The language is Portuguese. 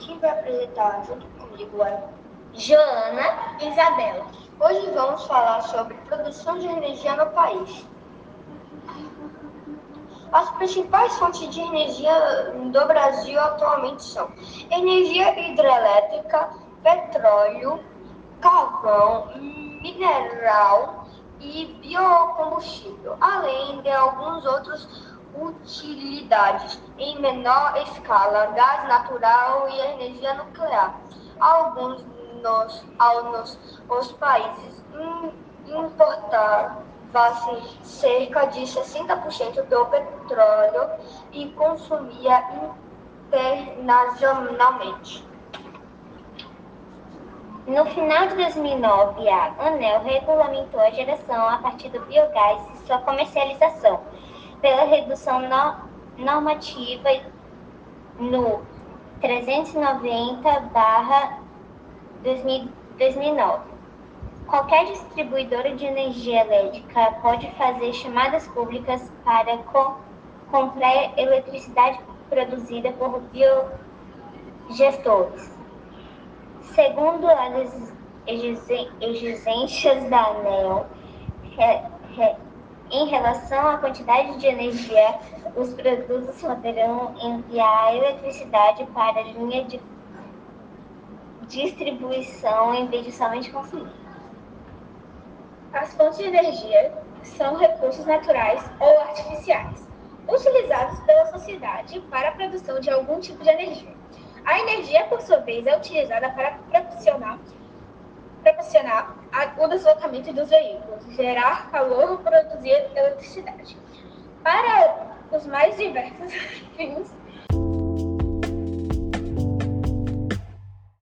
Quem vai apresentar junto comigo é Joana Isabela. Hoje vamos falar sobre produção de energia no país. As principais fontes de energia do Brasil atualmente são energia hidrelétrica, petróleo, carvão, mineral e biocombustível, além de alguns outros utilidades em menor escala, gás natural e energia nuclear. Alguns nos, nos os países importavam cerca de 60% do petróleo e consumia internacionalmente. No final de 2009, a ANEL regulamentou a geração a partir do biogás e sua comercialização pela redução no, normativa no 390-2009. Qualquer distribuidora de energia elétrica pode fazer chamadas públicas para co comprar eletricidade produzida por biogestores. Segundo as exigências da ANEL, em relação à quantidade de energia, os produtos poderão enviar eletricidade para a linha de distribuição em vez de somente consumir. As fontes de energia são recursos naturais ou artificiais, utilizados pela sociedade para a produção de algum tipo de energia. A energia, por sua vez, é utilizada para proporcionar, proporcionar o deslocamento dos veículos, gerar calor ou produzir eletricidade. Para os mais diversos fins,